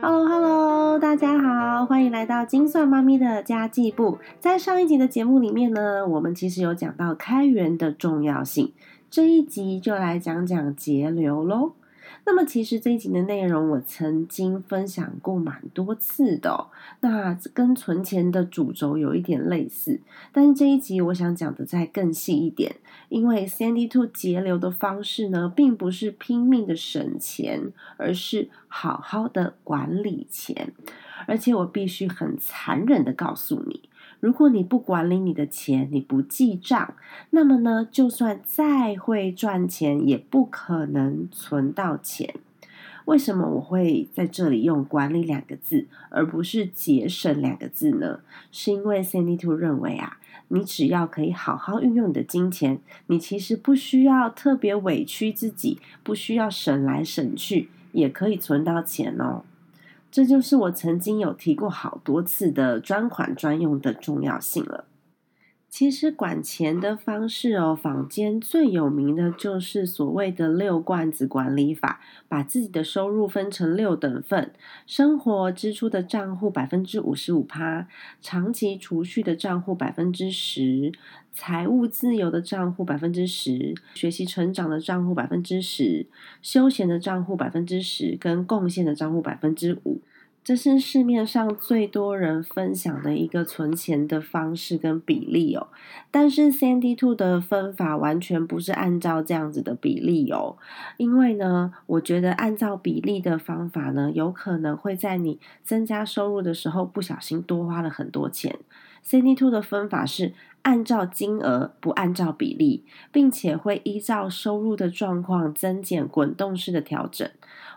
Hello Hello，大家好，欢迎来到金算妈咪的家计部。在上一集的节目里面呢，我们其实有讲到开源的重要性，这一集就来讲讲节流喽。那么其实这一集的内容我曾经分享过蛮多次的，那跟存钱的主轴有一点类似，但是这一集我想讲的再更细一点，因为 Sandy Two 节流的方式呢，并不是拼命的省钱，而是好好的管理钱，而且我必须很残忍的告诉你。如果你不管理你的钱，你不记账，那么呢，就算再会赚钱，也不可能存到钱。为什么我会在这里用“管理”两个字，而不是“节省”两个字呢？是因为 Sandy Two 认为啊，你只要可以好好运用你的金钱，你其实不需要特别委屈自己，不需要省来省去，也可以存到钱哦。这就是我曾经有提过好多次的专款专用的重要性了。其实管钱的方式哦，坊间最有名的就是所谓的六罐子管理法，把自己的收入分成六等份：生活支出的账户百分之五十五趴，长期储蓄的账户百分之十，财务自由的账户百分之十，学习成长的账户百分之十，休闲的账户百分之十，跟贡献的账户百分之五。这是市面上最多人分享的一个存钱的方式跟比例哦，但是 Sandy Two 的分法完全不是按照这样子的比例哦，因为呢，我觉得按照比例的方法呢，有可能会在你增加收入的时候不小心多花了很多钱。Sandy Two 的分法是按照金额，不按照比例，并且会依照收入的状况增减滚动式的调整。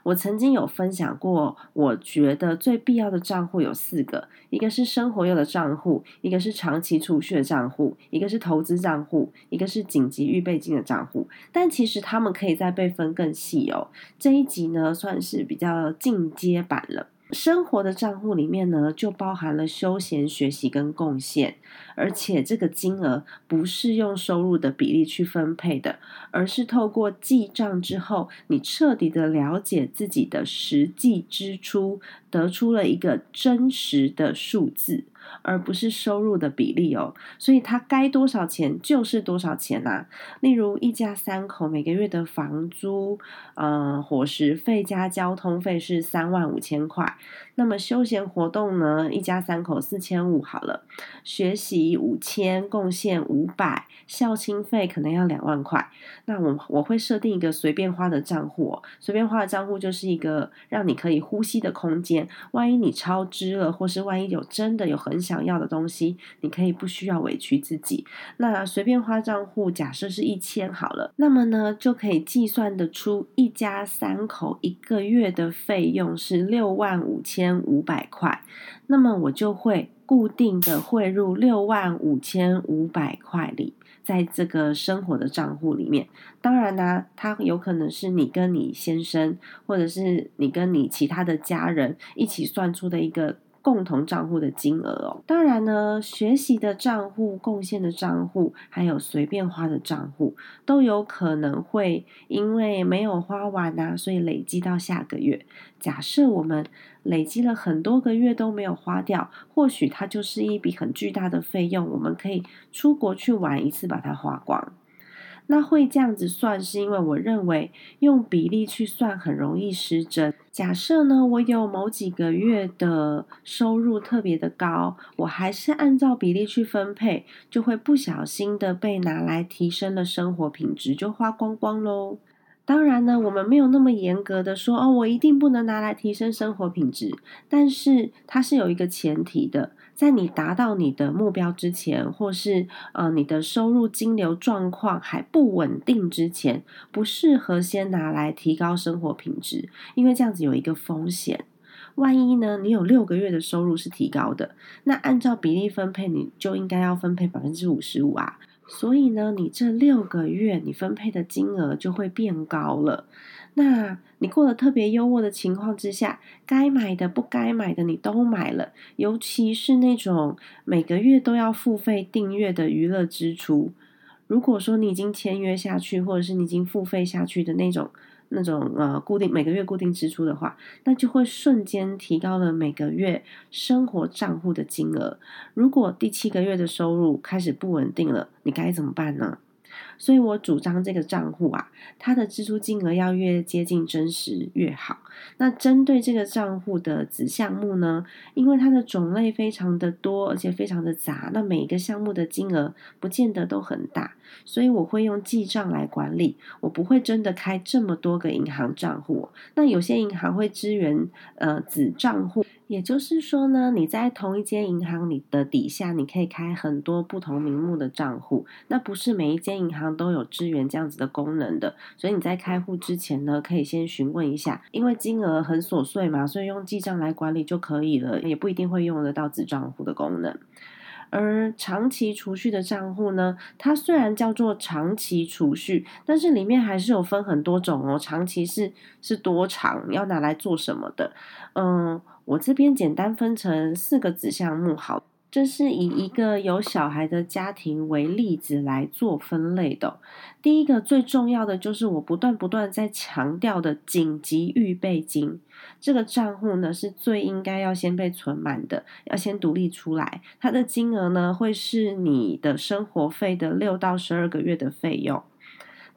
我曾经有分享过，我觉得最必要的账户有四个，一个是生活用的账户，一个是长期储蓄的账户，一个是投资账户，一个是紧急预备金的账户。但其实他们可以再被分更细哦。这一集呢，算是比较进阶版了。生活的账户里面呢，就包含了休闲、学习跟贡献，而且这个金额不是用收入的比例去分配的，而是透过记账之后，你彻底的了解自己的实际支出，得出了一个真实的数字。而不是收入的比例哦，所以他该多少钱就是多少钱呐。例如一家三口每个月的房租、呃伙食费加交通费是三万五千块，那么休闲活动呢，一家三口四千五好了，学习五千，贡献五百，校庆费可能要两万块。那我我会设定一个随便花的账户，随便花的账户就是一个让你可以呼吸的空间。万一你超支了，或是万一有真的有很很想要的东西，你可以不需要委屈自己。那随便花账户假设是一千好了，那么呢就可以计算得出一家三口一个月的费用是六万五千五百块。那么我就会固定的汇入六万五千五百块里，在这个生活的账户里面。当然呢，它有可能是你跟你先生，或者是你跟你其他的家人一起算出的一个。共同账户的金额哦，当然呢，学习的账户、贡献的账户，还有随便花的账户，都有可能会因为没有花完呐，所以累积到下个月。假设我们累积了很多个月都没有花掉，或许它就是一笔很巨大的费用，我们可以出国去玩一次，把它花光。那会这样子算，是因为我认为用比例去算很容易失真。假设呢，我有某几个月的收入特别的高，我还是按照比例去分配，就会不小心的被拿来提升了生活品质，就花光光喽。当然呢，我们没有那么严格的说哦，我一定不能拿来提升生活品质，但是它是有一个前提的。在你达到你的目标之前，或是呃你的收入金流状况还不稳定之前，不适合先拿来提高生活品质，因为这样子有一个风险。万一呢，你有六个月的收入是提高的，那按照比例分配，你就应该要分配百分之五十五啊。所以呢，你这六个月你分配的金额就会变高了。那你过得特别优渥的情况之下，该买的不该买的你都买了，尤其是那种每个月都要付费订阅的娱乐支出。如果说你已经签约下去，或者是你已经付费下去的那种那种呃固定每个月固定支出的话，那就会瞬间提高了每个月生活账户的金额。如果第七个月的收入开始不稳定了，你该怎么办呢？所以我主张这个账户啊，它的支出金额要越接近真实越好。那针对这个账户的子项目呢，因为它的种类非常的多，而且非常的杂，那每一个项目的金额不见得都很大，所以我会用记账来管理，我不会真的开这么多个银行账户。那有些银行会支援呃子账户。也就是说呢，你在同一间银行里的底下，你可以开很多不同名目的账户。那不是每一间银行都有支援这样子的功能的，所以你在开户之前呢，可以先询问一下。因为金额很琐碎嘛，所以用记账来管理就可以了，也不一定会用得到子账户的功能。而长期储蓄的账户呢，它虽然叫做长期储蓄，但是里面还是有分很多种哦。长期是是多长，要拿来做什么的？嗯。我这边简单分成四个子项目，好，这是以一个有小孩的家庭为例子来做分类的。第一个最重要的就是我不断不断在强调的紧急预备金，这个账户呢是最应该要先被存满的，要先独立出来，它的金额呢会是你的生活费的六到十二个月的费用。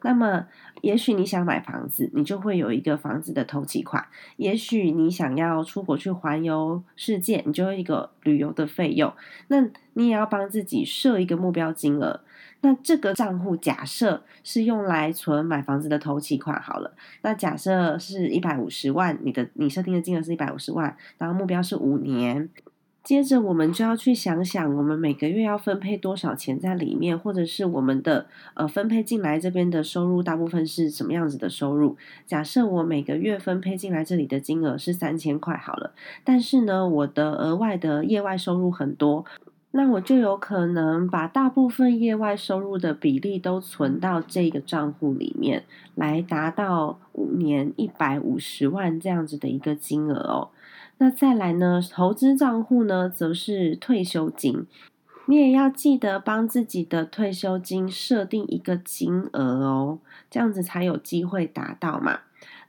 那么，也许你想买房子，你就会有一个房子的头期款；也许你想要出国去环游世界，你就有一个旅游的费用。那你也要帮自己设一个目标金额。那这个账户假设是用来存买房子的头期款好了。那假设是一百五十万，你的你设定的金额是一百五十万，然后目标是五年。接着，我们就要去想想，我们每个月要分配多少钱在里面，或者是我们的呃分配进来这边的收入大部分是什么样子的收入？假设我每个月分配进来这里的金额是三千块好了，但是呢，我的额外的业外收入很多，那我就有可能把大部分业外收入的比例都存到这个账户里面，来达到五年一百五十万这样子的一个金额哦。那再来呢？投资账户呢，则是退休金。你也要记得帮自己的退休金设定一个金额哦，这样子才有机会达到嘛。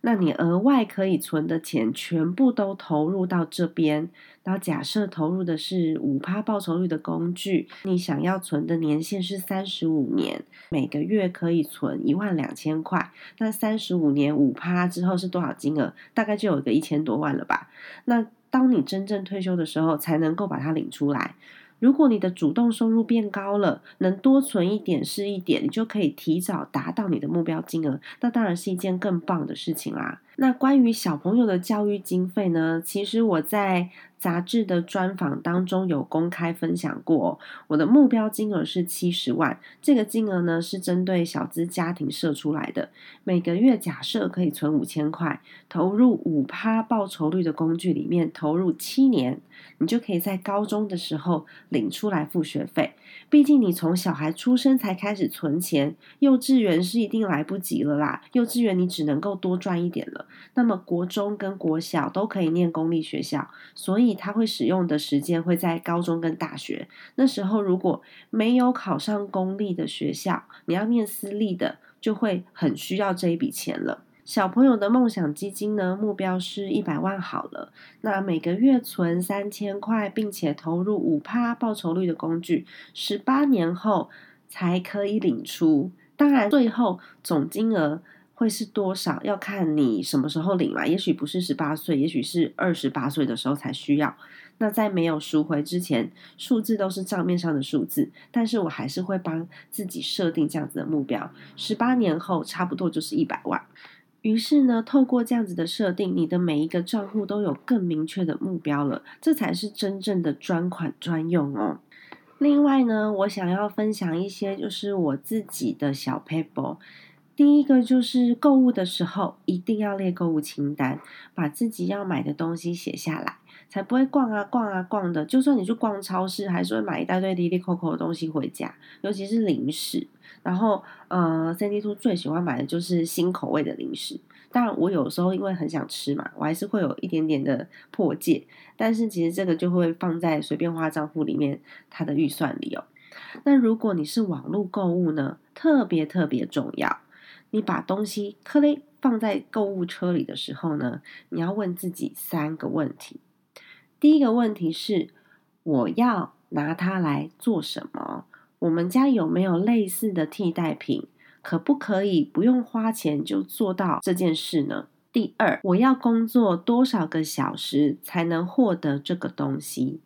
那你额外可以存的钱，全部都投入到这边。然后假设投入的是五趴报酬率的工具，你想要存的年限是三十五年，每个月可以存一万两千块。那三十五年五趴之后是多少金额？大概就有个一千多万了吧。那当你真正退休的时候，才能够把它领出来。如果你的主动收入变高了，能多存一点是一点，你就可以提早达到你的目标金额，那当然是一件更棒的事情啦。那关于小朋友的教育经费呢？其实我在。杂志的专访当中有公开分享过，我的目标金额是七十万。这个金额呢是针对小资家庭设出来的，每个月假设可以存五千块，投入五趴报酬率的工具里面投入七年，你就可以在高中的时候领出来付学费。毕竟你从小孩出生才开始存钱，幼稚园是一定来不及了啦。幼稚园你只能够多赚一点了。那么国中跟国小都可以念公立学校，所以。他会使用的时间会在高中跟大学那时候，如果没有考上公立的学校，你要念私立的，就会很需要这一笔钱了。小朋友的梦想基金呢，目标是一百万好了，那每个月存三千块，并且投入五趴报酬率的工具，十八年后才可以领出。当然，最后总金额。会是多少？要看你什么时候领嘛。也许不是十八岁，也许是二十八岁的时候才需要。那在没有赎回之前，数字都是账面上的数字。但是我还是会帮自己设定这样子的目标：十八年后差不多就是一百万。于是呢，透过这样子的设定，你的每一个账户都有更明确的目标了。这才是真正的专款专用哦。另外呢，我想要分享一些就是我自己的小 paper。第一个就是购物的时候一定要列购物清单，把自己要买的东西写下来，才不会逛啊逛啊逛的。就算你去逛超市，还是会买一大堆滴滴扣扣的东西回家，尤其是零食。然后，呃，CD Two 最喜欢买的就是新口味的零食。当然，我有时候因为很想吃嘛，我还是会有一点点的破戒。但是其实这个就会放在随便花账户里面，它的预算里哦。那如果你是网络购物呢，特别特别重要。你把东西颗粒放在购物车里的时候呢，你要问自己三个问题。第一个问题是：我要拿它来做什么？我们家有没有类似的替代品？可不可以不用花钱就做到这件事呢？第二，我要工作多少个小时才能获得这个东西？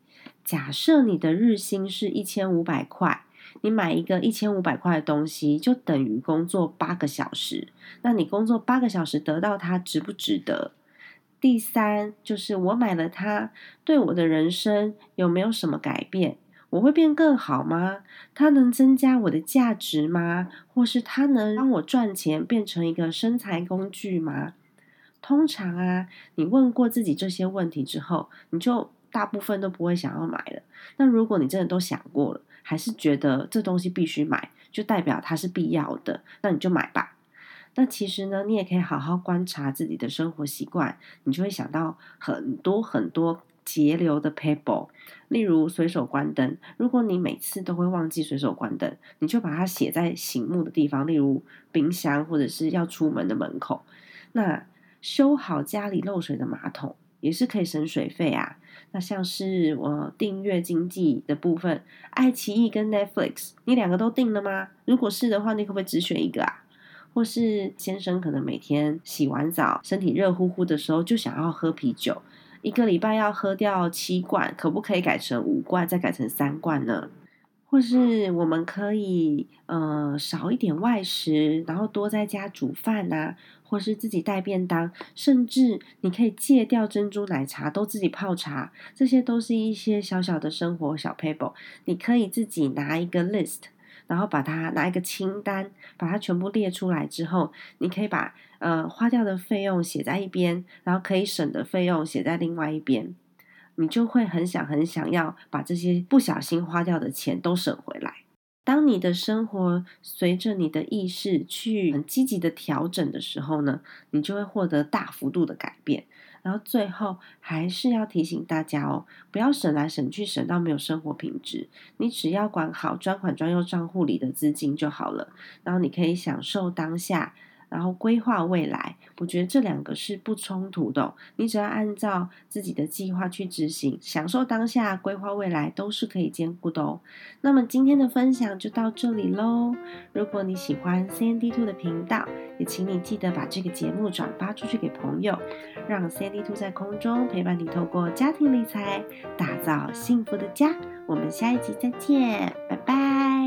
假设你的日薪是一千五百块。你买一个一千五百块的东西，就等于工作八个小时。那你工作八个小时得到它，值不值得？第三，就是我买了它，对我的人生有没有什么改变？我会变更好吗？它能增加我的价值吗？或是它能让我赚钱变成一个生财工具吗？通常啊，你问过自己这些问题之后，你就大部分都不会想要买了。那如果你真的都想过了，还是觉得这东西必须买，就代表它是必要的，那你就买吧。那其实呢，你也可以好好观察自己的生活习惯，你就会想到很多很多节流的 paper。例如随手关灯，如果你每次都会忘记随手关灯，你就把它写在醒目的地方，例如冰箱或者是要出门的门口。那修好家里漏水的马桶。也是可以省水费啊。那像是我订阅经济的部分，爱奇艺跟 Netflix，你两个都订了吗？如果是的话，你可不可以只选一个啊？或是先生可能每天洗完澡，身体热乎乎的时候就想要喝啤酒，一个礼拜要喝掉七罐，可不可以改成五罐，再改成三罐呢？或是我们可以呃少一点外食，然后多在家煮饭呐，或是自己带便当，甚至你可以戒掉珍珠奶茶，都自己泡茶，这些都是一些小小的生活小 paper。你可以自己拿一个 list，然后把它拿一个清单，把它全部列出来之后，你可以把呃花掉的费用写在一边，然后可以省的费用写在另外一边。你就会很想很想要把这些不小心花掉的钱都省回来。当你的生活随着你的意识去很积极的调整的时候呢，你就会获得大幅度的改变。然后最后还是要提醒大家哦，不要省来省去，省到没有生活品质。你只要管好专款专用账户里的资金就好了。然后你可以享受当下。然后规划未来，我觉得这两个是不冲突的。你只要按照自己的计划去执行，享受当下，规划未来，都是可以兼顾的哦。那么今天的分享就到这里喽。如果你喜欢 C N D Two 的频道，也请你记得把这个节目转发出去给朋友，让 C N D Two 在空中陪伴你，透过家庭理财打造幸福的家。我们下一集再见，拜拜。